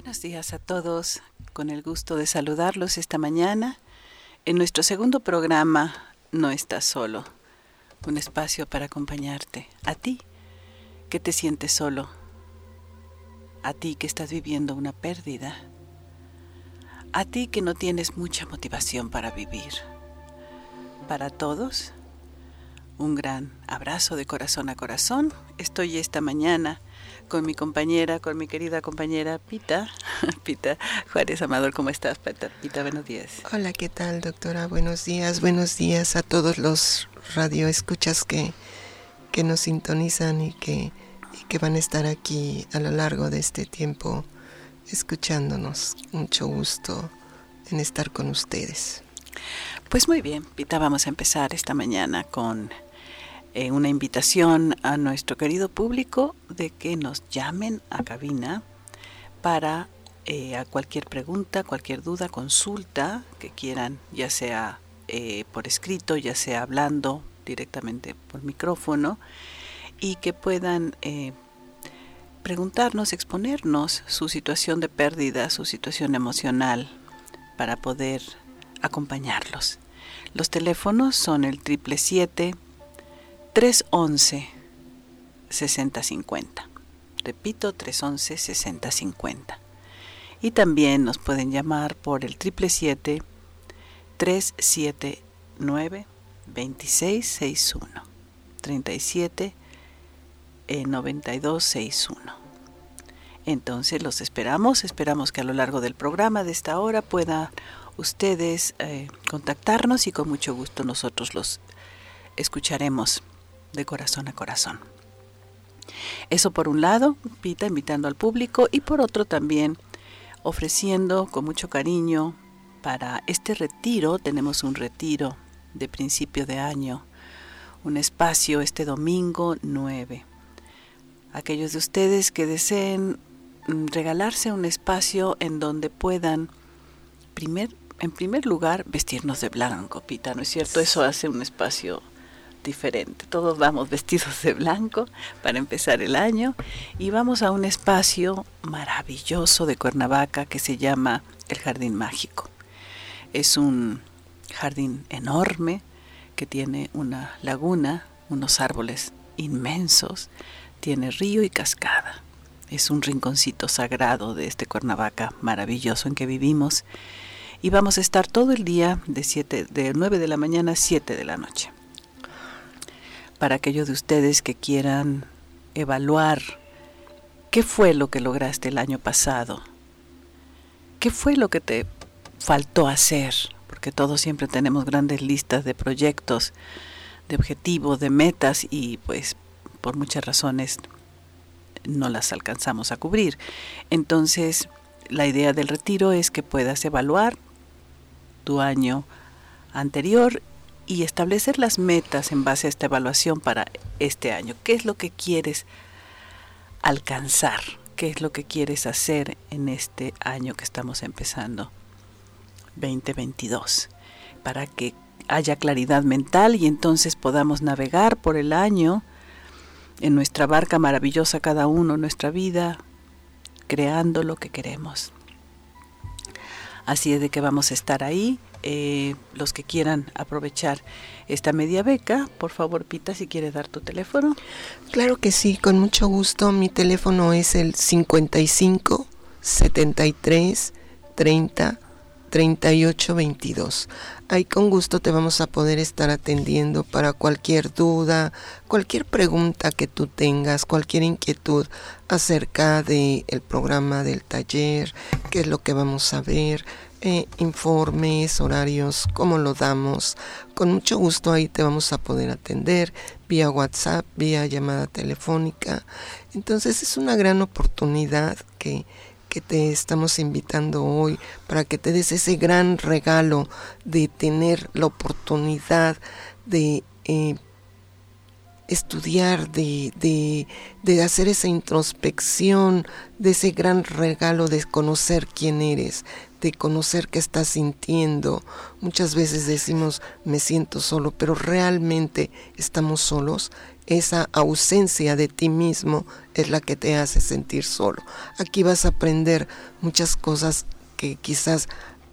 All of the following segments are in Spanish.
Buenos días a todos, con el gusto de saludarlos esta mañana. En nuestro segundo programa No estás solo, un espacio para acompañarte, a ti que te sientes solo, a ti que estás viviendo una pérdida, a ti que no tienes mucha motivación para vivir. Para todos, un gran abrazo de corazón a corazón. Estoy esta mañana con mi compañera, con mi querida compañera Pita. Pita Juárez Amador, ¿cómo estás, Pita? Pita, buenos días. Hola, ¿qué tal, doctora? Buenos días, buenos días a todos los radioescuchas que, que nos sintonizan y que, y que van a estar aquí a lo largo de este tiempo escuchándonos. Mucho gusto en estar con ustedes. Pues muy bien, Pita, vamos a empezar esta mañana con eh, una invitación a nuestro querido público de que nos llamen a cabina para eh, a cualquier pregunta, cualquier duda, consulta que quieran, ya sea eh, por escrito, ya sea hablando directamente por micrófono, y que puedan preguntarnos, exponernos su situación de pérdida, su situación emocional, para poder acompañarlos. Los teléfonos son el triple siete 311 6050. Repito, 311 6050. Y también nos pueden llamar por el 777 379 2661 37 9261. Entonces los esperamos, esperamos que a lo largo del programa de esta hora puedan ustedes eh, contactarnos y con mucho gusto nosotros los escucharemos de corazón a corazón. Eso por un lado, Pita invitando al público y por otro también ofreciendo con mucho cariño para este retiro, tenemos un retiro de principio de año, un espacio este domingo 9. Aquellos de ustedes que deseen mm, regalarse un espacio en donde puedan primer, en primer lugar vestirnos de blanco, Pita, ¿no es cierto? Eso hace un espacio diferente. Todos vamos vestidos de blanco para empezar el año y vamos a un espacio maravilloso de Cuernavaca que se llama el Jardín Mágico. Es un jardín enorme que tiene una laguna, unos árboles inmensos, tiene río y cascada. Es un rinconcito sagrado de este Cuernavaca maravilloso en que vivimos y vamos a estar todo el día de, de 9 de la mañana a 7 de la noche para aquellos de ustedes que quieran evaluar qué fue lo que lograste el año pasado, qué fue lo que te faltó hacer, porque todos siempre tenemos grandes listas de proyectos, de objetivos, de metas y pues por muchas razones no las alcanzamos a cubrir. Entonces, la idea del retiro es que puedas evaluar tu año anterior y establecer las metas en base a esta evaluación para este año. ¿Qué es lo que quieres alcanzar? ¿Qué es lo que quieres hacer en este año que estamos empezando? 2022. Para que haya claridad mental y entonces podamos navegar por el año en nuestra barca maravillosa cada uno, nuestra vida, creando lo que queremos. Así es de que vamos a estar ahí eh, los que quieran aprovechar esta media beca, por favor, Pita, si quieres dar tu teléfono. Claro que sí, con mucho gusto. Mi teléfono es el 55 73 30 38 22. Ahí con gusto te vamos a poder estar atendiendo para cualquier duda, cualquier pregunta que tú tengas, cualquier inquietud acerca del el programa del taller, qué es lo que vamos a ver, eh, informes, horarios, cómo lo damos. Con mucho gusto ahí te vamos a poder atender vía WhatsApp, vía llamada telefónica. Entonces es una gran oportunidad que, que te estamos invitando hoy para que te des ese gran regalo de tener la oportunidad de eh, estudiar, de, de, de, hacer esa introspección, de ese gran regalo de conocer quién eres, de conocer qué estás sintiendo. Muchas veces decimos me siento solo, pero realmente estamos solos. Esa ausencia de ti mismo es la que te hace sentir solo. Aquí vas a aprender muchas cosas que quizás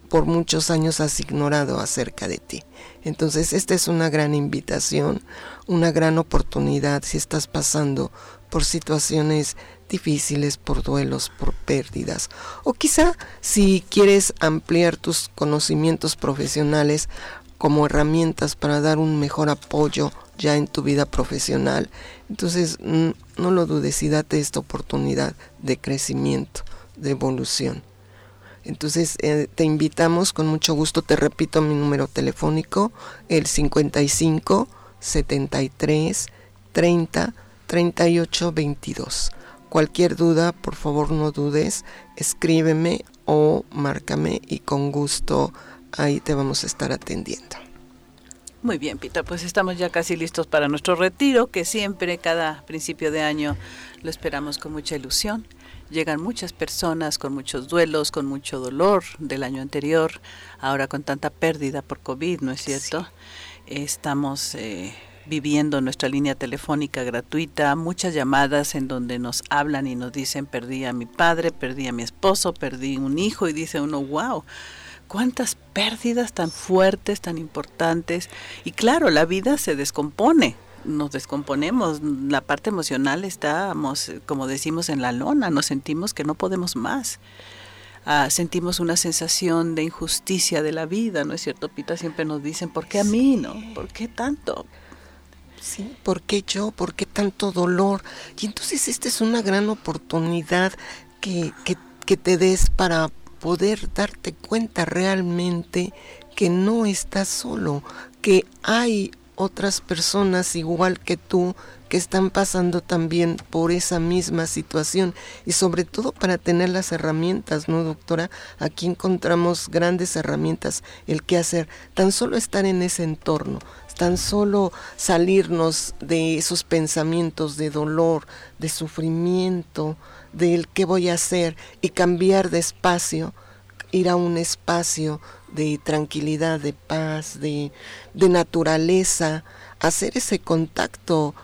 por muchos años has ignorado acerca de ti. Entonces, esta es una gran invitación, una gran oportunidad si estás pasando por situaciones difíciles, por duelos, por pérdidas. O quizá si quieres ampliar tus conocimientos profesionales como herramientas para dar un mejor apoyo ya en tu vida profesional. Entonces, no lo dudes y date esta oportunidad de crecimiento, de evolución. Entonces eh, te invitamos con mucho gusto, te repito mi número telefónico, el 55 73 30 38 22. Cualquier duda, por favor no dudes, escríbeme o márcame y con gusto ahí te vamos a estar atendiendo. Muy bien, Pita, pues estamos ya casi listos para nuestro retiro, que siempre cada principio de año lo esperamos con mucha ilusión llegan muchas personas con muchos duelos, con mucho dolor del año anterior, ahora con tanta pérdida por COVID, ¿no es cierto? Estamos eh, viviendo nuestra línea telefónica gratuita, muchas llamadas en donde nos hablan y nos dicen perdí a mi padre, perdí a mi esposo, perdí un hijo y dice uno, wow, cuántas pérdidas tan fuertes, tan importantes. Y claro, la vida se descompone, nos descomponemos, la parte emocional estamos, como decimos, en la lona, nos sentimos que no podemos más. Ah, sentimos una sensación de injusticia de la vida, ¿no es cierto? Pita siempre nos dicen, ¿por qué a mí, no? ¿Por qué tanto? Sí, ¿por qué yo? ¿Por qué tanto dolor? Y entonces esta es una gran oportunidad que, que, que te des para poder darte cuenta realmente que no estás solo, que hay otras personas igual que tú que están pasando también por esa misma situación y sobre todo para tener las herramientas, ¿no, doctora? Aquí encontramos grandes herramientas, el qué hacer, tan solo estar en ese entorno, tan solo salirnos de esos pensamientos de dolor, de sufrimiento, del qué voy a hacer y cambiar de espacio, ir a un espacio de tranquilidad, de paz, de, de naturaleza, hacer ese contacto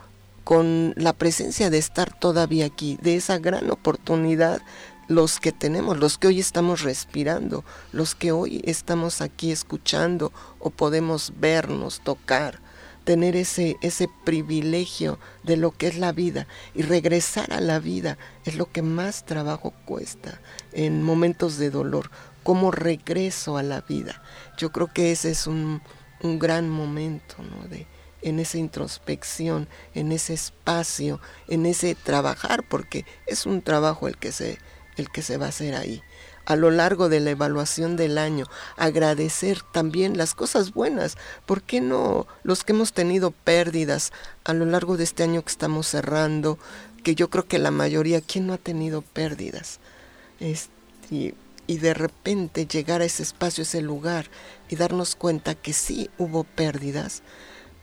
con la presencia de estar todavía aquí, de esa gran oportunidad, los que tenemos, los que hoy estamos respirando, los que hoy estamos aquí escuchando o podemos vernos, tocar, tener ese, ese privilegio de lo que es la vida y regresar a la vida es lo que más trabajo cuesta en momentos de dolor como regreso a la vida. Yo creo que ese es un, gran momento. De, en esa introspección, en ese espacio, en ese trabajar, porque es un trabajo el que se, el que se va a hacer ahí. A lo largo de la evaluación del año, agradecer también las cosas buenas. ¿Por qué no los que hemos tenido pérdidas a lo largo de este año que estamos cerrando? Que yo creo que la mayoría, ¿quién no ha tenido pérdidas? Este, y de repente llegar a ese espacio, ese lugar y darnos cuenta que sí hubo pérdidas,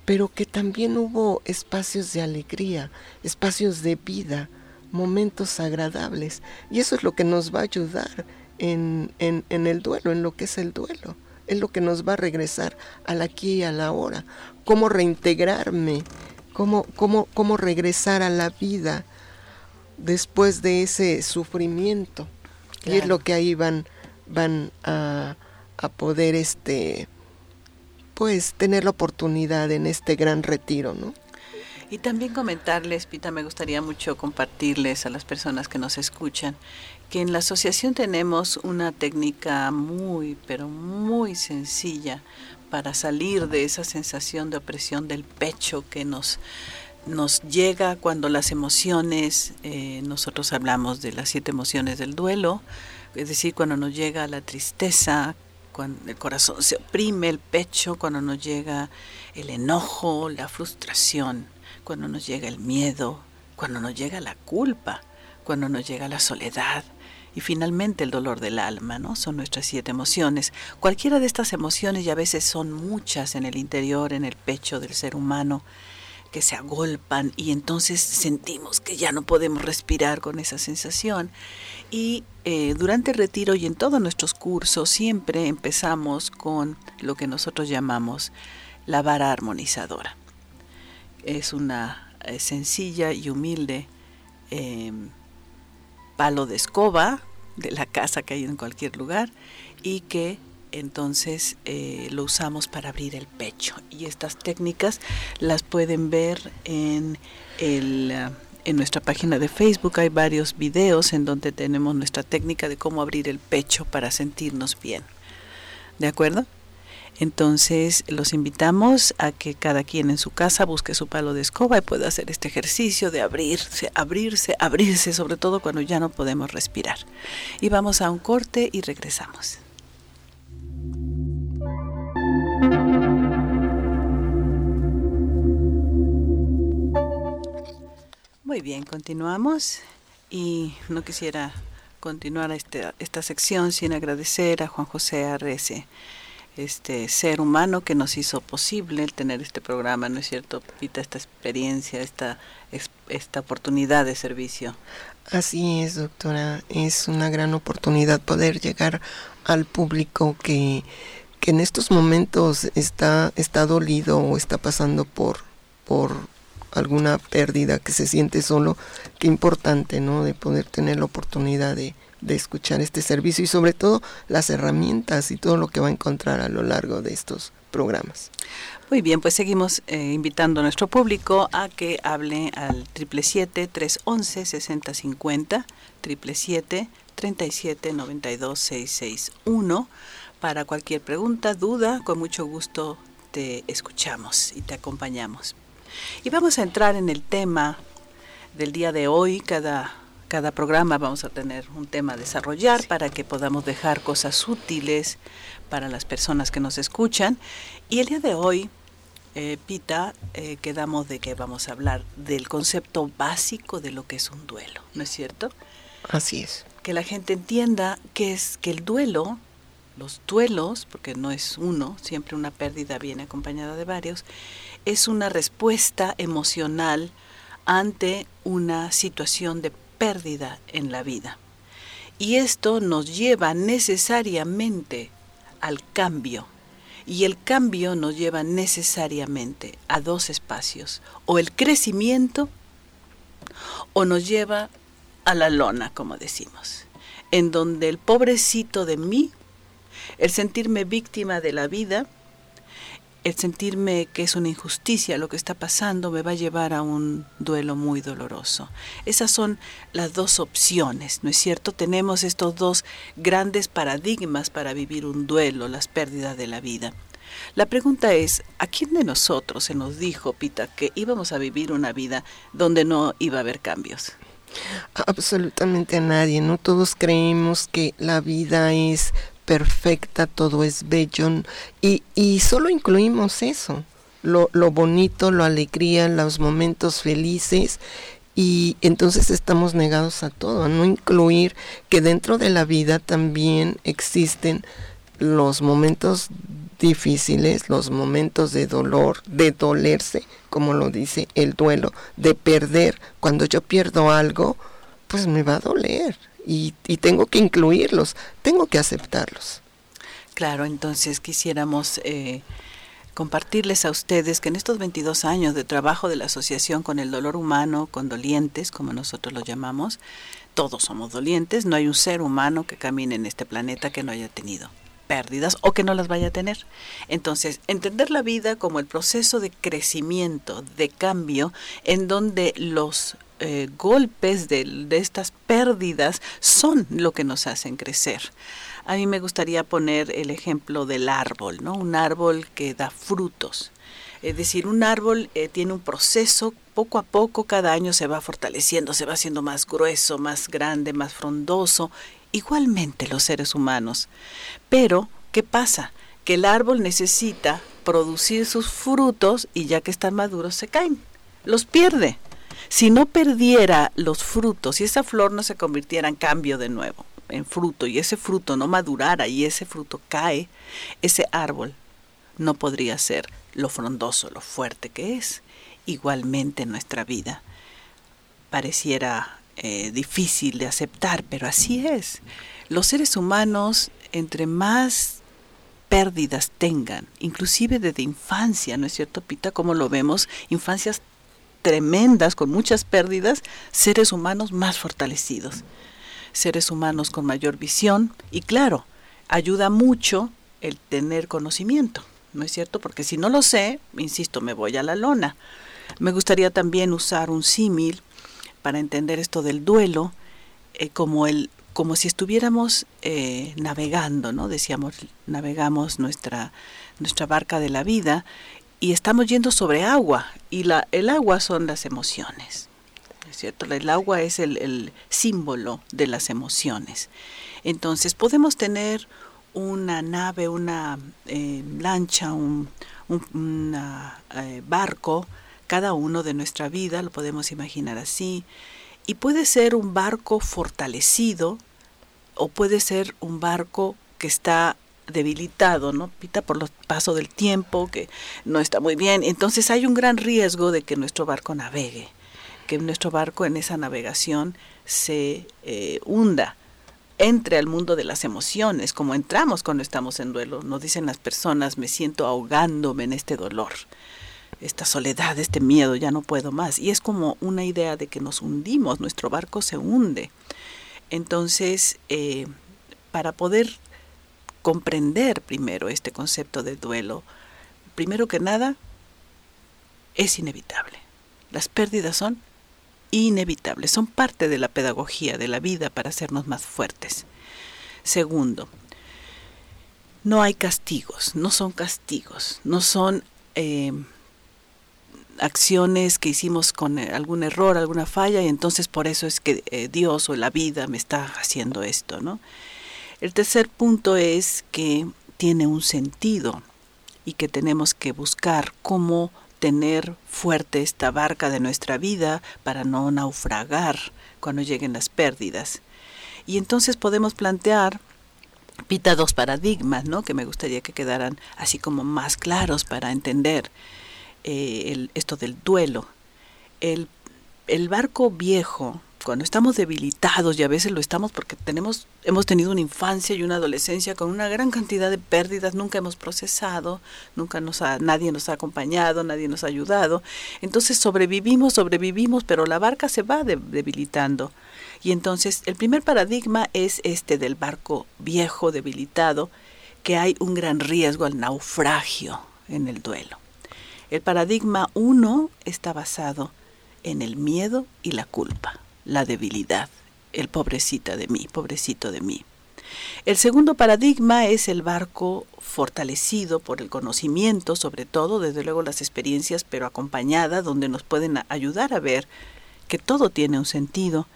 pero que también hubo espacios de alegría, espacios de vida, momentos agradables. Y eso es lo que nos va a ayudar en, en, en el duelo, en lo que es el duelo. Es lo que nos va a regresar al aquí y a la ahora. Cómo reintegrarme, cómo, cómo, cómo regresar a la vida después de ese sufrimiento. Y es lo que ahí van, van a, a poder este pues tener la oportunidad en este gran retiro, ¿no? Y también comentarles, Pita, me gustaría mucho compartirles a las personas que nos escuchan que en la asociación tenemos una técnica muy, pero muy sencilla para salir de esa sensación de opresión del pecho que nos nos llega cuando las emociones, eh, nosotros hablamos de las siete emociones del duelo, es decir, cuando nos llega la tristeza, cuando el corazón se oprime, el pecho, cuando nos llega el enojo, la frustración, cuando nos llega el miedo, cuando nos llega la culpa, cuando nos llega la soledad y finalmente el dolor del alma, ¿no? Son nuestras siete emociones. Cualquiera de estas emociones y a veces son muchas en el interior, en el pecho del ser humano, que se agolpan y entonces sentimos que ya no podemos respirar con esa sensación. Y eh, durante el retiro y en todos nuestros cursos siempre empezamos con lo que nosotros llamamos la vara armonizadora. Es una eh, sencilla y humilde em, palo de escoba de la casa que hay en cualquier lugar y que entonces eh, lo usamos para abrir el pecho. Y estas técnicas las pueden ver en, eh, en nuestra página de Facebook. Hay varios videos en donde tenemos nuestra técnica de cómo abrir el pecho para sentirnos bien. ¿De acuerdo? Entonces los invitamos a que cada quien en su casa busque su palo de escoba y pueda hacer este ejercicio de abrirse, abrirse, abrirse, sobre todo cuando ya no podemos respirar. Y vamos a un corte y regresamos. Muy bien, continuamos y no quisiera continuar esta, esta sección sin agradecer a Juan José Arrece, este ser humano que nos hizo posible el tener este programa, ¿no es cierto, Pita? Esta experiencia, esta, esta oportunidad de servicio. Así es, doctora. Es una gran oportunidad poder llegar al público que que en estos momentos está, está dolido o está pasando por, por alguna pérdida, que se siente solo, qué importante, ¿no? De poder tener la oportunidad de, de escuchar este servicio y sobre todo las herramientas y todo lo que va a encontrar a lo largo de estos programas. Muy bien, pues seguimos eh, invitando a nuestro público a que hable al 777-311-6050, 777-3792-661 para cualquier pregunta, duda, con mucho gusto te escuchamos y te acompañamos. Y vamos a entrar en el tema del día de hoy. Cada, cada programa vamos a tener un tema a desarrollar para que podamos dejar cosas útiles para las personas que nos escuchan. Y el día de hoy, eh, Pita, eh, quedamos de que vamos a hablar del concepto básico de lo que es un duelo, ¿no es cierto? Así es. Que la gente entienda que es que el duelo los duelos, porque no es uno, siempre una pérdida viene acompañada de varios, es una respuesta emocional ante una situación de pérdida en la vida. Y esto nos lleva necesariamente al cambio. Y el cambio nos lleva necesariamente a dos espacios, o el crecimiento o nos lleva a la lona, como decimos, en donde el pobrecito de mí el sentirme víctima de la vida, el sentirme que es una injusticia lo que está pasando me va a llevar a un duelo muy doloroso. Esas son las dos opciones, ¿no es cierto? Tenemos estos dos grandes paradigmas para vivir un duelo, las pérdidas de la vida. La pregunta es, ¿a quién de nosotros se nos dijo, Pita, que íbamos a vivir una vida donde no iba a haber cambios? Absolutamente a nadie, ¿no? Todos creemos que la vida es perfecta, todo es bello y, y solo incluimos eso, lo, lo bonito, la alegría, los momentos felices y entonces estamos negados a todo, a no incluir que dentro de la vida también existen los momentos difíciles, los momentos de dolor, de dolerse, como lo dice el duelo, de perder. Cuando yo pierdo algo, pues me va a doler y, tengo que incluirlos, tengo que aceptarlos. Claro, entonces quisiéramos eh, compartirles a ustedes que en estos 22 años de trabajo de la Asociación con el Dolor Humano, con dolientes, como nosotros lo llamamos, todos somos dolientes, no hay un ser humano que camine en este planeta que no haya tenido pérdidas o que no las vaya a tener. Entonces, entender la vida como el proceso de crecimiento, de cambio, en donde los eh, golpes de, estas pérdidas son lo que nos hacen crecer. A mí me gustaría poner el ejemplo del árbol, ¿no? Un árbol que da frutos. Es decir, un árbol eh, tiene un proceso, poco a poco, cada año se va fortaleciendo, se va haciendo más grueso, más grande, más frondoso, igualmente los seres humanos. Pero, ¿qué pasa? Que el árbol necesita producir sus frutos y ya que están maduros se caen, los pierde si no perdiera los frutos y esa flor no se convirtiera en cambio de nuevo, en fruto, y ese fruto no madurara y ese fruto cae, ese árbol no podría ser lo frondoso, lo fuerte que es. igualmente en nuestra vida. Pareciera eh, difícil de aceptar, pero así es. Los seres humanos, entre más pérdidas tengan, inclusive desde infancia, ¿no es cierto, Pita? Como lo vemos, infancias tremendas, con muchas pérdidas, seres humanos más fortalecidos, seres humanos con mayor visión y claro, ayuda mucho el tener conocimiento, ¿no es cierto? Porque si no lo sé, insisto, me voy a la lona. Me gustaría también usar un símil para entender esto del duelo, eh, como el como si estuviéramos eh, navegando, ¿no? Decíamos, navegamos nuestra, nuestra barca de la vida y estamos yendo sobre agua y la, el agua son las emociones. ¿Es cierto? El agua es el, símbolo de las emociones. Entonces podemos tener una nave, una eh, lancha, un, eh, barco, cada uno de nuestra vida, lo podemos imaginar así, y puede ser un barco fortalecido o puede ser un barco que está debilitado, ¿no? Pita por el paso del tiempo, que no está muy bien. Entonces hay un gran riesgo de que nuestro barco navegue, que nuestro barco en esa navegación se eh, hunda, entre al mundo de las emociones, como entramos cuando estamos en duelo. Nos dicen las personas, me siento ahogándome en este dolor, esta soledad, este miedo, ya no puedo más. Y es como una idea de que nos hundimos, nuestro barco se hunde. Entonces, eh, para poder comprender primero este concepto de duelo, primero que nada, es inevitable. Las pérdidas son inevitables, son parte de la pedagogía de la vida para hacernos más fuertes. Segundo, no hay castigos, no son castigos, no son eh, acciones que hicimos con eh, algún error, alguna falla, y entonces por eso es que eh, Dios o la vida me está haciendo esto, ¿no? El tercer punto es que tiene un sentido y que tenemos que buscar cómo tener fuerte esta barca de nuestra vida para no naufragar cuando lleguen las pérdidas. Y entonces podemos plantear pita dos paradigmas, ¿no? Que me gustaría que quedaran así como más claros para entender eh, esto del duelo. El, el barco viejo cuando estamos debilitados y a veces lo estamos porque tenemos hemos tenido una infancia y una adolescencia con una gran cantidad de pérdidas, nunca hemos procesado, nunca nos ha, nadie nos ha acompañado, nadie nos ha ayudado. Entonces sobrevivimos, sobrevivimos, pero la barca se va debilitando. Y entonces el primer paradigma es este del barco viejo, debilitado, que hay un gran riesgo al naufragio en el duelo. El paradigma 1 está basado en el miedo y la culpa la debilidad, el pobrecita de mí, pobrecito de mí. El segundo paradigma es el barco fortalecido por el conocimiento, sobre todo, desde luego las experiencias, pero acompañada, donde nos pueden ayudar a ver que todo tiene un sentido.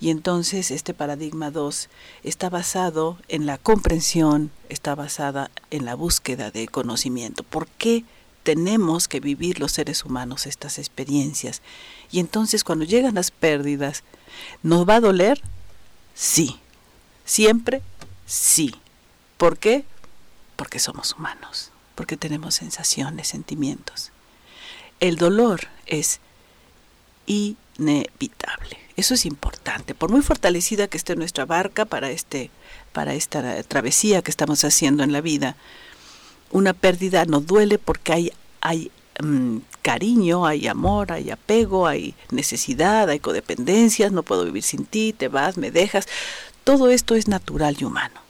Y entonces este paradigma 2 está basado en la comprensión, está basada en la búsqueda de conocimiento. ¿Por qué tenemos que vivir los seres humanos estas experiencias? Y entonces cuando llegan las pérdidas, ¿nos va a doler? Sí. ¿Siempre? Sí. ¿Por qué? Porque somos humanos, porque tenemos sensaciones, sentimientos. El dolor es inevitable. Eso es importante. Por muy fortalecida que esté nuestra barca para este para esta travesía que estamos haciendo en la vida, una pérdida nos duele porque hay hay Mm, cariño, hay amor, hay apego, hay necesidad, hay codependencias, no puedo vivir sin ti, te vas, me dejas. Todo esto es natural y humano.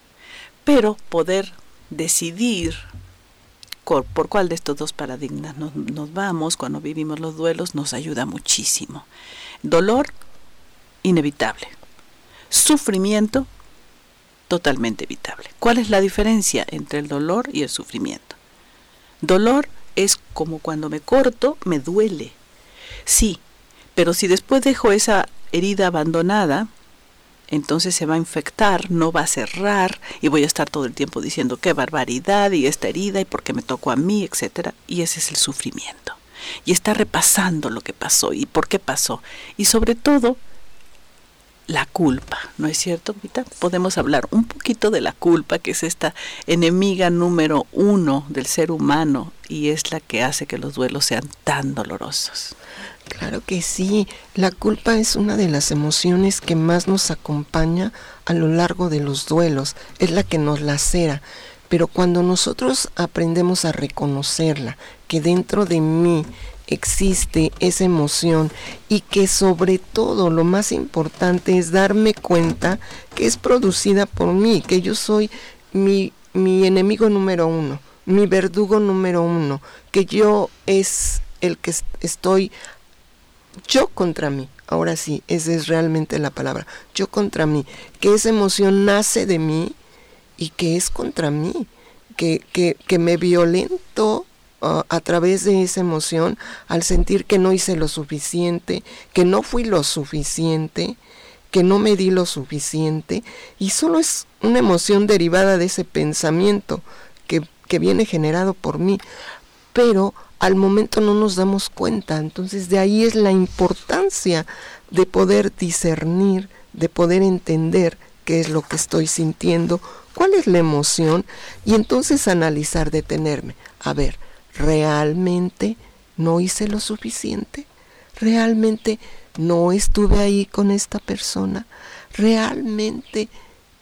Pero poder decidir por cuál de estos dos paradigmas nos, nos vamos cuando vivimos los duelos nos ayuda muchísimo. Dolor, inevitable. Sufrimiento, totalmente evitable. ¿Cuál es la diferencia entre el dolor y el sufrimiento? Dolor es como cuando me corto, me duele. Sí, pero si después dejo esa herida abandonada, entonces se va a infectar, no va a cerrar y voy a estar todo el tiempo diciendo qué barbaridad y esta herida y por qué me tocó a mí, etcétera, y ese es el sufrimiento. Y está repasando lo que pasó y por qué pasó y sobre todo la culpa, ¿no es cierto, Vita? Podemos hablar un poquito de la culpa, que es esta enemiga número uno del ser humano y es la que hace que los duelos sean tan dolorosos. Claro que sí, la culpa es una de las emociones que más nos acompaña a lo largo de los duelos, es la que nos lacera, pero cuando nosotros aprendemos a reconocerla, que dentro de mí existe esa emoción y que sobre todo lo más importante es darme cuenta que es producida por mí, que yo soy mi, mi enemigo número uno, mi verdugo número uno, que yo es el que estoy yo contra mí. Ahora sí, esa es realmente la palabra, yo contra mí, que esa emoción nace de mí y que es contra mí, que, que, que me violento a través de esa emoción al sentir que no hice lo suficiente, que no fui lo suficiente, que no me di lo suficiente y solo es una emoción derivada de ese pensamiento que, que viene generado por mí. Pero al momento no nos damos cuenta, entonces de ahí es la importancia de poder discernir, de poder entender qué es lo que estoy sintiendo, cuál es la emoción y entonces analizar, detenerme. A ver, ¿realmente no hice lo suficiente? ¿Realmente no estuve ahí con esta persona? ¿Realmente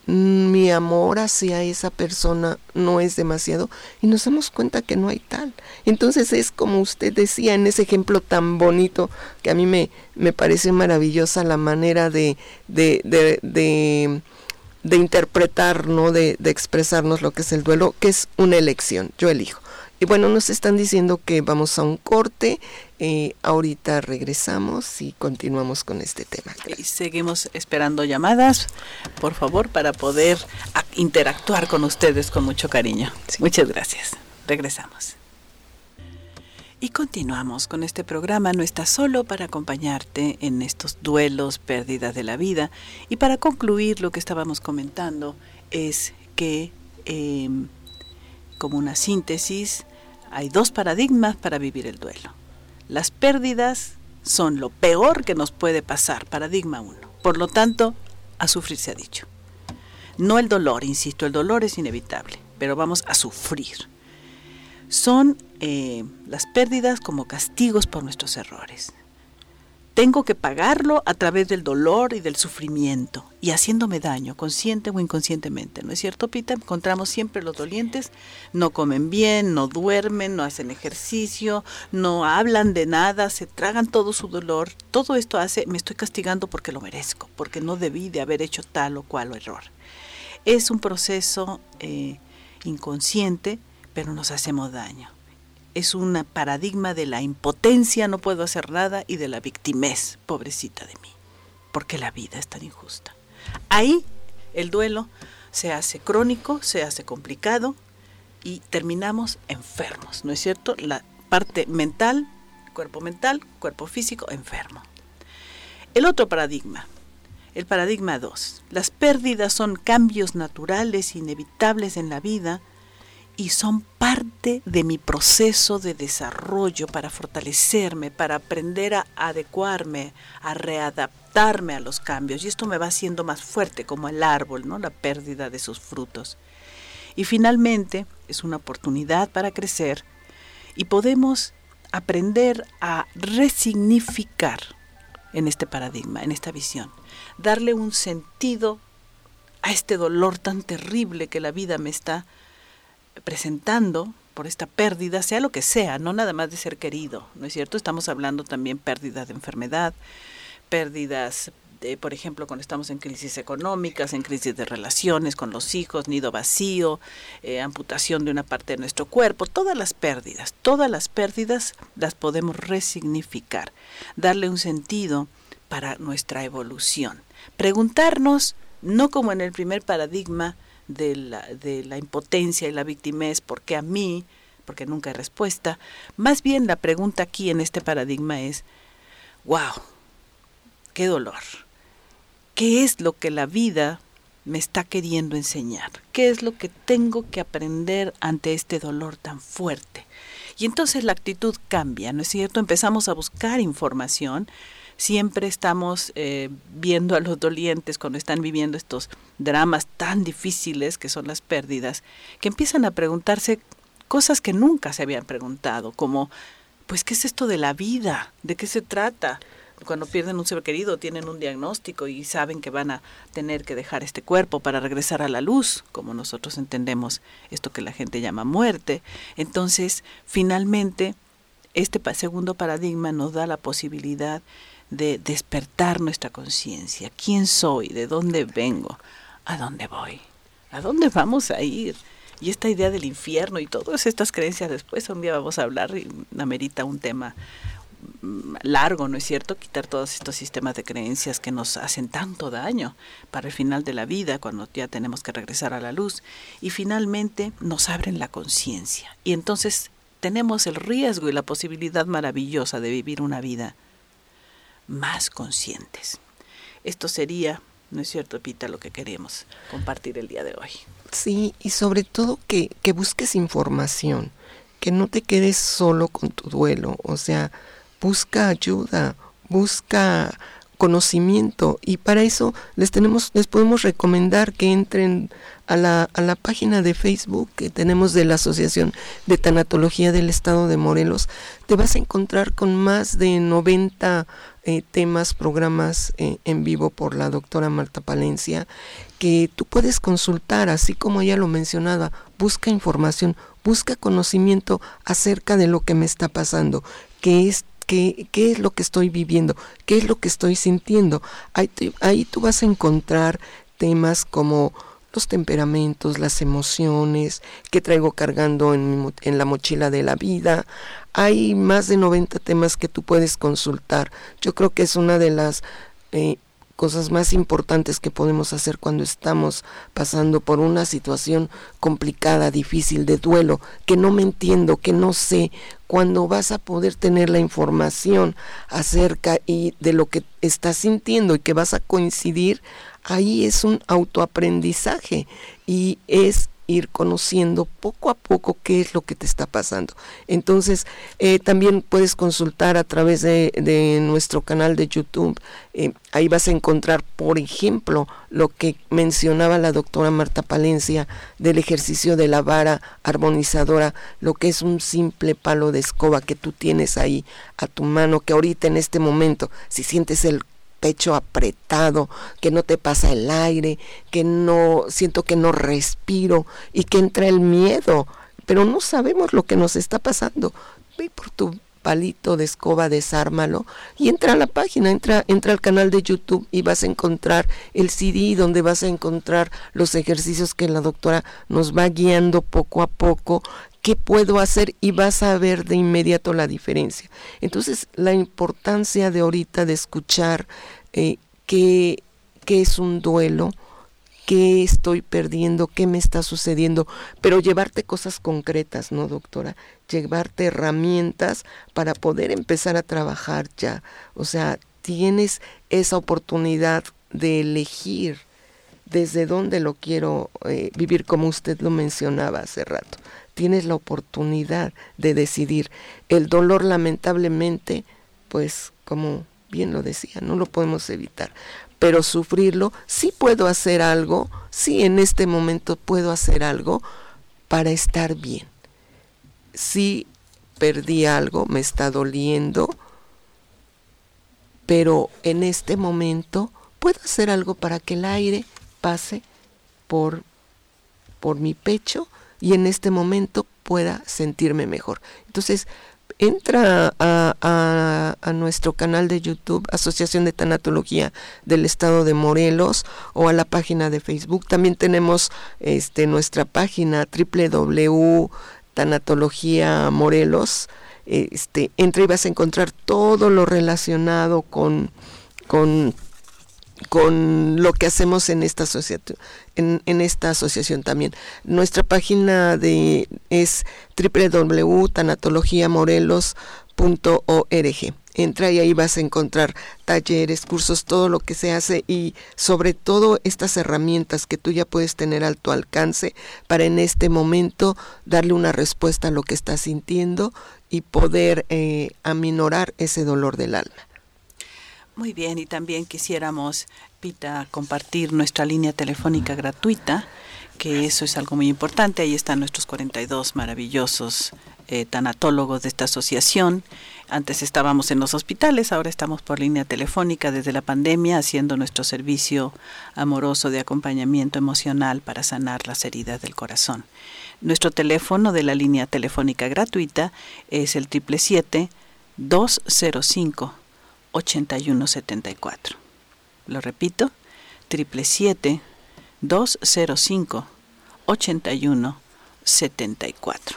mi amor hacia esa persona no es demasiado? Y nos damos cuenta que no hay tal. Entonces es como usted decía en ese ejemplo tan bonito que a mí me, me parece maravillosa la manera de, de, de, de de interpretar, ¿no? De, de, expresarnos lo que es el duelo, que es una elección. Yo elijo. Y bueno, nos están diciendo que vamos a un corte. Eh, ahorita regresamos y continuamos con este tema. Y seguimos esperando llamadas, por favor, para poder interactuar con ustedes con mucho cariño. Muchas gracias. Regresamos. Y continuamos con este programa. No está solo para acompañarte en estos duelos, pérdidas de la vida. Y para concluir, lo que estábamos comentando es que, eh, como una síntesis, hay dos paradigmas para vivir el duelo. Las pérdidas son lo peor que nos puede pasar, paradigma uno. Por lo tanto, a sufrir se ha dicho. No el dolor, insisto, el dolor es inevitable, pero vamos a sufrir. Son eh, las pérdidas como castigos por nuestros errores tengo que pagarlo a través del dolor y del sufrimiento y haciéndome daño, consciente o inconscientemente. ¿No es cierto, Pita? Encontramos siempre los dolientes, no comen bien, no duermen, no hacen ejercicio, no hablan de nada, se tragan todo su dolor. Todo esto hace, me estoy castigando porque lo merezco, porque no debí de haber hecho tal o cual error. Es un proceso eh, inconsciente, pero nos hacemos daño es un paradigma de la impotencia, no puedo hacer nada, y de la victimez, pobrecita de mí, porque la vida es tan injusta. Ahí el duelo se hace crónico, se hace complicado y terminamos enfermos, ¿no es cierto? La parte mental, cuerpo mental, cuerpo físico, enfermo. El otro paradigma, el paradigma 2. Las pérdidas son cambios naturales, inevitables en la vida, y son parte de mi proceso de desarrollo para fortalecerme, para aprender a adecuarme, a readaptarme a los cambios. Y esto me va haciendo más fuerte como el árbol, ¿no? La pérdida de sus frutos. Y finalmente es una oportunidad para crecer y podemos aprender a resignificar en este paradigma, en esta visión, darle un sentido a este dolor tan terrible que la vida me está presentando por esta pérdida, sea lo que sea, no nada más de ser querido, ¿no es cierto? Estamos hablando también pérdida de enfermedad, pérdidas, por ejemplo, cuando estamos en crisis económicas, en crisis de relaciones con los hijos, nido vacío, eh, amputación de una parte de nuestro cuerpo, todas las pérdidas, todas las pérdidas las podemos resignificar, darle un sentido para nuestra evolución. Preguntarnos, no como en el primer paradigma, de la, de la impotencia y la victimez, ¿por qué a mí? Porque nunca hay respuesta. Más bien la pregunta aquí en este paradigma es, wow, qué dolor. ¿Qué es lo que la vida me está queriendo enseñar? ¿Qué es lo que tengo que aprender ante este dolor tan fuerte? Y entonces la actitud cambia, ¿no es cierto? Empezamos a buscar información, siempre estamos eh, viendo a los dolientes cuando están viviendo estos dramas tan difíciles que son las pérdidas, que empiezan a preguntarse cosas que nunca se habían preguntado, como, pues, ¿qué es esto de la vida? ¿De qué se trata? Cuando pierden un ser querido tienen un diagnóstico y saben que van a tener que dejar este cuerpo para regresar a la luz, como nosotros entendemos esto que la gente llama muerte. Entonces, finalmente, este segundo paradigma nos da la posibilidad de despertar nuestra conciencia. ¿Quién soy? ¿De dónde vengo? ¿A dónde voy? ¿A dónde vamos a ir? Y esta idea del infierno y todas estas creencias después, un día vamos a hablar y amerita un tema mm, largo, ¿no es cierto? Quitar todos estos sistemas de creencias que nos hacen tanto daño para el final de la vida, cuando ya tenemos que regresar a la luz. Y finalmente nos abren la conciencia. Y entonces tenemos el riesgo y la posibilidad maravillosa de vivir una vida más conscientes. Esto sería, ¿no es cierto, Pita, lo que queremos compartir el día de hoy? Sí, y sobre todo que, que busques información, que no te quedes solo con tu duelo, o sea, busca ayuda, busca conocimiento y para eso les tenemos les podemos recomendar que entren a la, a la página de Facebook que tenemos de la Asociación de Tanatología del Estado de Morelos te vas a encontrar con más de 90 eh, temas, programas eh, en vivo por la doctora Marta Palencia que tú puedes consultar, así como ella lo mencionaba, busca información, busca conocimiento acerca de lo que me está pasando, que es qué, es lo que estoy viviendo, qué es lo que estoy sintiendo. Ahí, ahí tú vas a encontrar temas como los temperamentos, las emociones que traigo cargando en, en, la mochila de la vida. Hay más de 90 temas que tú puedes consultar. Yo creo que es una de las eh, cosas más importantes que podemos hacer cuando estamos pasando por una situación complicada, difícil, de duelo, que no me entiendo, que no sé, cuando vas a poder tener la información acerca y de lo que estás sintiendo y que vas a coincidir, ahí es un autoaprendizaje y es ir conociendo poco a poco qué es lo que te está pasando. Entonces, eh, también puedes consultar a través de, nuestro canal de YouTube. Eh, ahí vas a encontrar, por ejemplo, lo que mencionaba la doctora Marta Palencia del ejercicio de la vara armonizadora, lo que es un simple palo de escoba que tú tienes ahí a tu mano, que ahorita en este momento, si sientes el pecho apretado, que no te pasa el aire, que no siento que no respiro y que entra el miedo, pero no sabemos lo que nos está pasando. Ve por tu palito de escoba, desármalo y entra a la página, entra, entra al canal de YouTube y vas a encontrar el CD donde vas a encontrar los ejercicios que la doctora nos va guiando poco a poco qué puedo hacer y vas a ver de inmediato la diferencia. Entonces, la importancia de ahorita de escuchar eh, qué, qué es un duelo, qué estoy perdiendo, qué me está sucediendo, pero llevarte cosas concretas, ¿no, doctora? Llevarte herramientas para poder empezar a trabajar ya. O sea, tienes esa oportunidad de elegir desde dónde lo quiero eh, vivir, como usted lo mencionaba hace rato tienes la oportunidad de decidir. El dolor lamentablemente, pues como bien lo decía, no lo podemos evitar, pero sufrirlo, sí puedo hacer algo, sí en este momento puedo hacer algo para estar bien. Sí perdí algo, me está doliendo, pero en este momento puedo hacer algo para que el aire pase por, por mi pecho y en este momento pueda sentirme mejor. Entonces, entra a, nuestro canal de YouTube, Asociación de Tanatología del Estado de Morelos, o a la página de Facebook. También tenemos este, nuestra página www.tanatología Morelos. Este, entra y vas a encontrar todo lo relacionado con, con con lo que hacemos en esta asociación en, en, esta asociación también. Nuestra página de es www.tanatologiamorelos.org. Entra y ahí vas a encontrar talleres, cursos, todo lo que se hace y sobre todo estas herramientas que tú ya puedes tener a tu alcance para en este momento darle una respuesta a lo que estás sintiendo y poder eh, aminorar ese dolor del alma. Muy bien, y también quisiéramos, Pita, compartir nuestra línea telefónica gratuita, que eso es algo muy importante. Ahí están nuestros 42 maravillosos eh, tanatólogos de esta asociación. Antes estábamos en los hospitales, ahora estamos por línea telefónica desde la pandemia haciendo nuestro servicio amoroso de acompañamiento emocional para sanar las heridas del corazón. Nuestro teléfono de la línea telefónica gratuita es el 777 205 8174. Lo repito, 777-205-8174.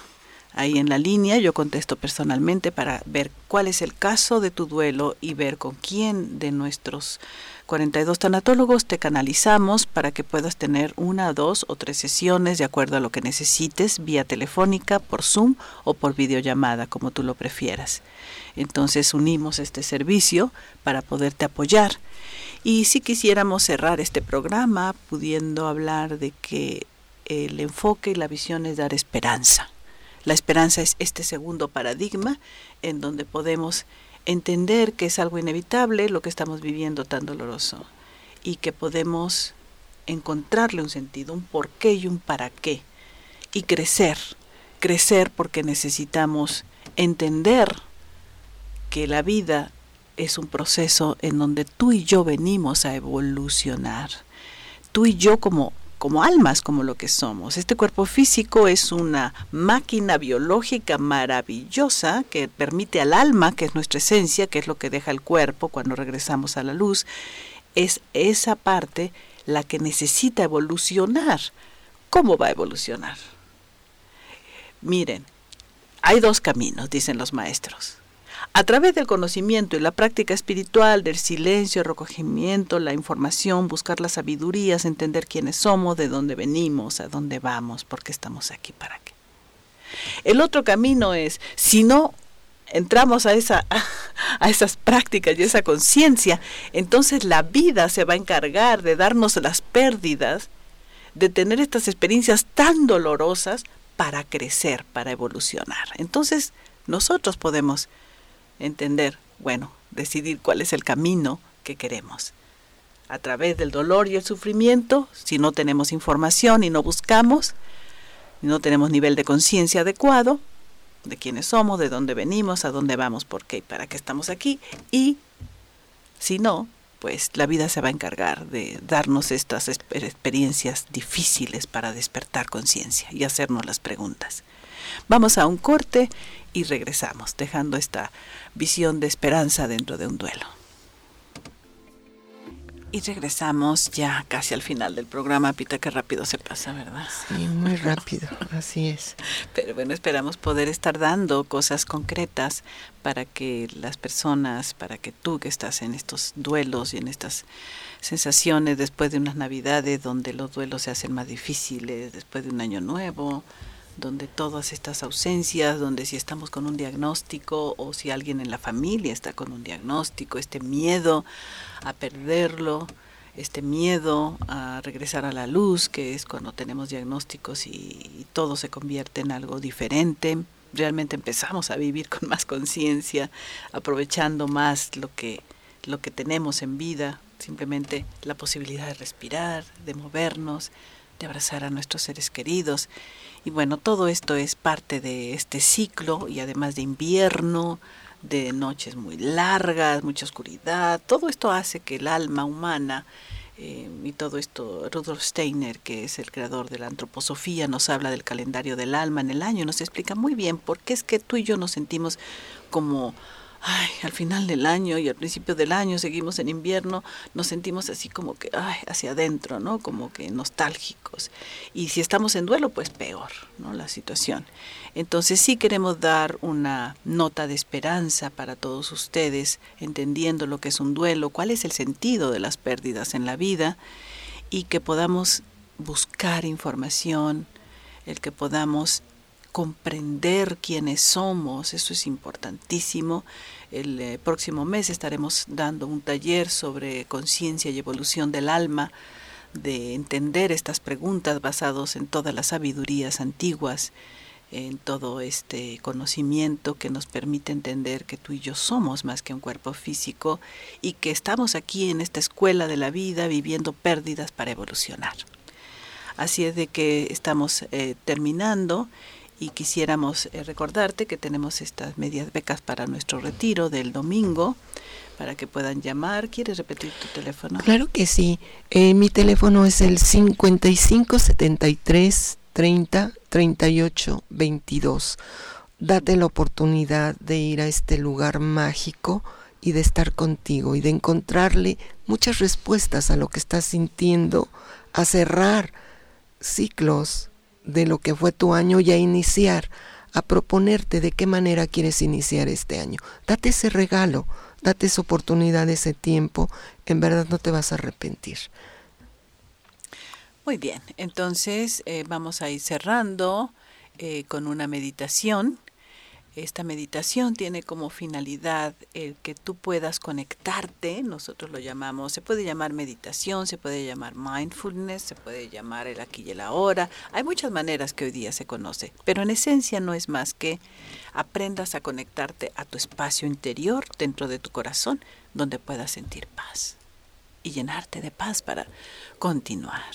Ahí en la línea yo contesto personalmente para ver cuál es el caso de tu duelo y ver con quién de nuestros 42 tanatólogos te canalizamos para que puedas tener una, dos o tres sesiones de acuerdo a lo que necesites, vía telefónica, por Zoom o por videollamada, como tú lo prefieras. Entonces unimos este servicio para poderte apoyar. Y si quisiéramos cerrar este programa pudiendo hablar de que el enfoque y la visión es dar esperanza. La esperanza es este segundo paradigma en donde podemos entender que es algo inevitable lo que estamos viviendo tan doloroso y que podemos encontrarle un sentido, un porqué y un para qué y crecer, crecer porque necesitamos entender que la vida es un proceso en donde tú y yo venimos a evolucionar. Tú y yo como como almas, como lo que somos. Este cuerpo físico es una máquina biológica maravillosa que permite al alma, que es nuestra esencia, que es lo que deja el cuerpo cuando regresamos a la luz, es esa parte la que necesita evolucionar. ¿Cómo va a evolucionar? Miren, hay dos caminos, dicen los maestros. A través del conocimiento y la práctica espiritual, del silencio, el recogimiento, la información, buscar las sabidurías, entender quiénes somos, de dónde venimos, a dónde vamos, por qué estamos aquí, para qué. El otro camino es, si no entramos a, esa, a esas prácticas y esa conciencia, entonces la vida se va a encargar de darnos las pérdidas, de tener estas experiencias tan dolorosas para crecer, para evolucionar. Entonces nosotros podemos entender, bueno, decidir cuál es el camino que queremos. A través del dolor y el sufrimiento, si no tenemos información y no buscamos, no tenemos nivel de conciencia adecuado de quiénes somos, de dónde venimos, a dónde vamos, por qué y para qué estamos aquí, y si no, pues la vida se va a encargar de darnos estas experiencias difíciles para despertar conciencia y hacernos las preguntas. Vamos a un corte y regresamos, dejando esta visión de esperanza dentro de un duelo. Y regresamos ya casi al final del programa, Pita, que rápido se pasa, ¿verdad? Sí, muy rápido, así es. Pero bueno, esperamos poder estar dando cosas concretas para que las personas, para que tú que estás en estos duelos y en estas sensaciones después de unas navidades donde los duelos se hacen más difíciles, después de un año nuevo, donde todas estas ausencias, donde si estamos con un diagnóstico o si alguien en la familia está con un diagnóstico, este miedo a perderlo, este miedo a regresar a la luz, que es cuando tenemos diagnósticos y, todo se convierte en algo diferente, realmente empezamos a vivir con más conciencia, aprovechando más lo que, lo que tenemos en vida, simplemente la posibilidad de respirar, de movernos, de abrazar a nuestros seres queridos y bueno, todo esto es parte de este ciclo y además de invierno, de noches muy largas, mucha oscuridad, todo esto hace que el alma humana eh, y todo esto, Rudolf Steiner, que es el creador de la antroposofía, nos habla del calendario del alma en el año, nos explica muy bien por qué es que tú y yo nos sentimos como al final del año y al principio del año seguimos en invierno, nos sentimos así como que, hacia adentro, ¿no? Como que nostálgicos. Y si estamos en duelo, pues peor, ¿no? La situación. Entonces sí queremos dar una nota de esperanza para todos ustedes, entendiendo lo que es un duelo, cuál es el sentido de las pérdidas en la vida y que podamos buscar información, el que podamos comprender quiénes somos, eso es importantísimo. El eh, próximo mes estaremos dando un taller sobre conciencia y evolución del alma, de entender estas preguntas basados en todas las sabidurías antiguas, en todo este conocimiento que nos permite entender que tú y yo somos más que un cuerpo físico y que estamos aquí en esta escuela de la vida viviendo pérdidas para evolucionar. Así es de que estamos eh, terminando y quisiéramos eh, recordarte que tenemos estas medias becas para nuestro retiro del domingo para que puedan llamar. ¿Quieres repetir tu teléfono? Claro que sí. Eh, mi teléfono es el 5573 30 38 22. Date la oportunidad de ir a este lugar mágico y de estar contigo y de encontrarle muchas respuestas a lo que estás sintiendo, a cerrar ciclos de lo que fue tu año y a iniciar, a proponerte de qué manera quieres iniciar este año. Date ese regalo, date esa oportunidad, ese tiempo, en verdad no te vas a arrepentir. Muy bien, entonces eh, vamos a ir cerrando eh, con una meditación. Esta meditación tiene como finalidad el que tú puedas conectarte, nosotros lo llamamos, se puede llamar meditación, se puede llamar mindfulness, se puede llamar el aquí y el ahora. Hay muchas maneras que hoy día se conoce, pero en esencia no es más que aprendas a conectarte a tu espacio interior dentro de tu corazón, donde puedas sentir paz y llenarte de paz para continuar.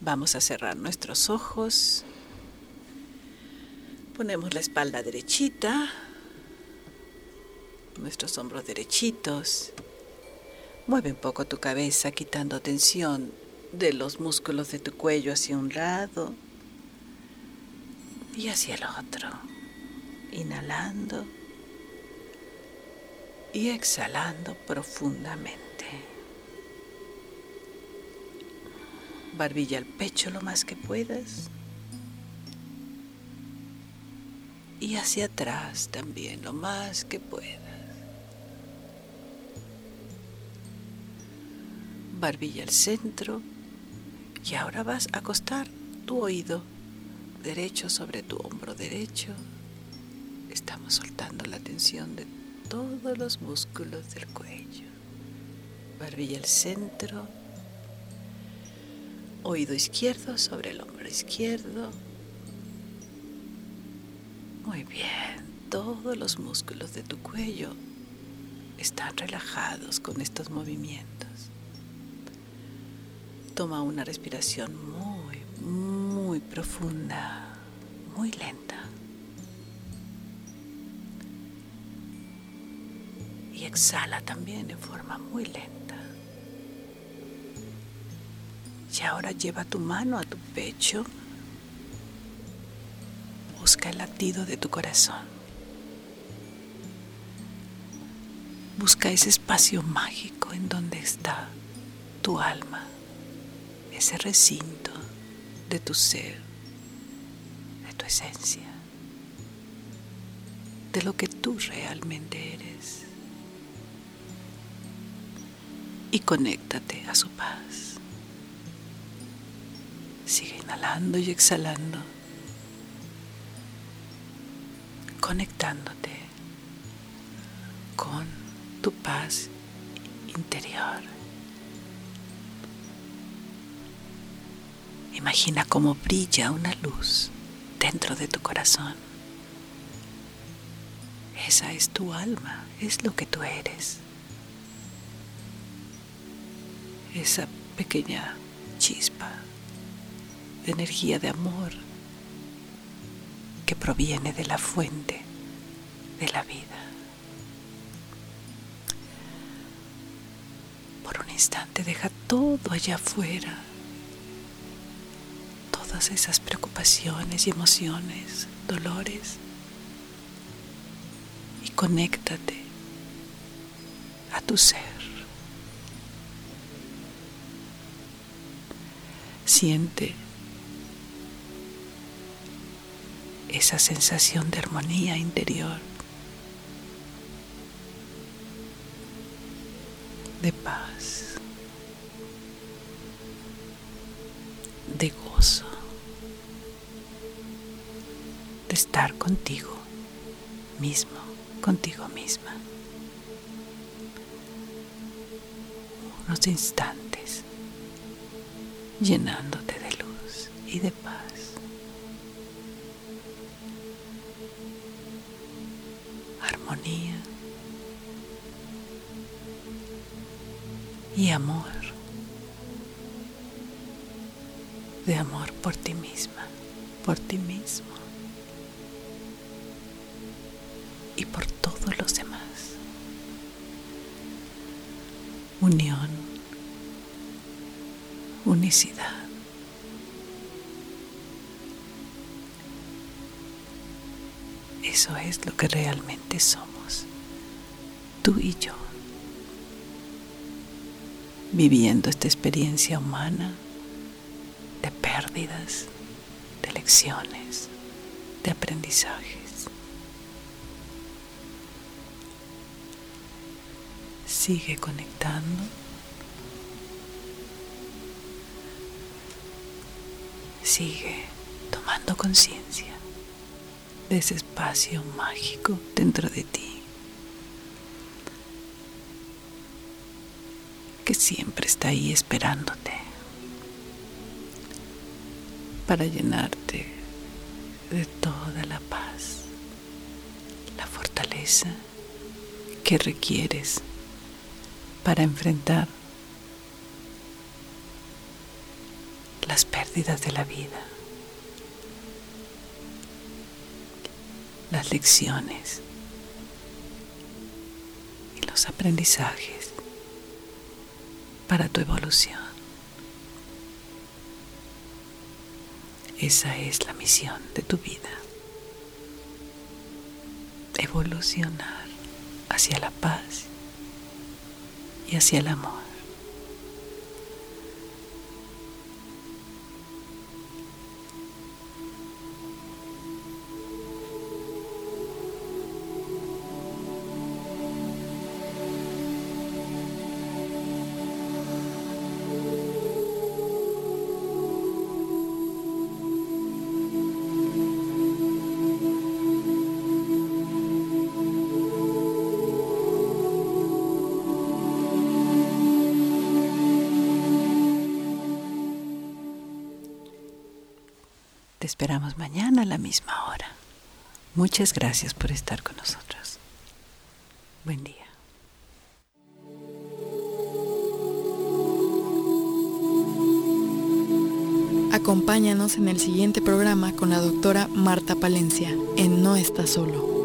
Vamos a cerrar nuestros ojos. Ponemos la espalda derechita, nuestros hombros derechitos. Mueve un poco tu cabeza quitando tensión de los músculos de tu cuello hacia un lado y hacia el otro. Inhalando y exhalando profundamente. barbilla al pecho lo más que puedas. Y hacia atrás también lo más que puedas. Barbilla al centro. Y ahora vas a acostar tu oído derecho sobre tu hombro derecho. Estamos soltando la tensión de todos los músculos del cuello. Barbilla al centro oído izquierdo sobre el hombro izquierdo. Muy bien, todos los músculos de tu cuello están relajados con estos movimientos. Toma una respiración muy, muy profunda, muy lenta. Y exhala también en forma muy lenta. Y ahora lleva tu mano a tu pecho. Busca el latido de tu corazón. Busca ese espacio mágico en donde está tu alma, ese recinto de tu ser, de tu esencia, de lo que tú realmente eres. Y conéctate a su paz. Sigue inhalando y exhalando, conectándote con tu paz interior. Imagina cómo brilla una luz dentro de tu corazón. Esa es tu alma, es lo que tú eres. Esa pequeña chispa de energía de amor que proviene de la fuente de la vida. Por un instante deja todo allá afuera, todas esas preocupaciones y emociones, dolores, y conéctate a tu ser. Siente esa sensación de armonía interior, de paz, de gozo, de estar contigo mismo, contigo misma. Unos instantes llenándote de luz y de paz. Y amor, de amor por ti misma, por ti mismo y por todos los demás. Unión, unicidad. Eso es lo que realmente somos, tú y yo, viviendo esta experiencia humana de pérdidas, de lecciones, de aprendizajes. Sigue conectando. Sigue tomando conciencia de ese espacio mágico dentro de ti, que siempre está ahí esperándote para llenarte de toda la paz, la fortaleza que requieres para enfrentar las pérdidas de la vida. las lecciones y los aprendizajes para tu evolución. Esa es la misión de tu vida. Evolucionar hacia la paz y hacia el amor. Esperamos mañana a la misma hora. Muchas gracias por estar con nosotros. Buen día. Acompáñanos en el siguiente programa con la doctora Marta Palencia en No Está Solo.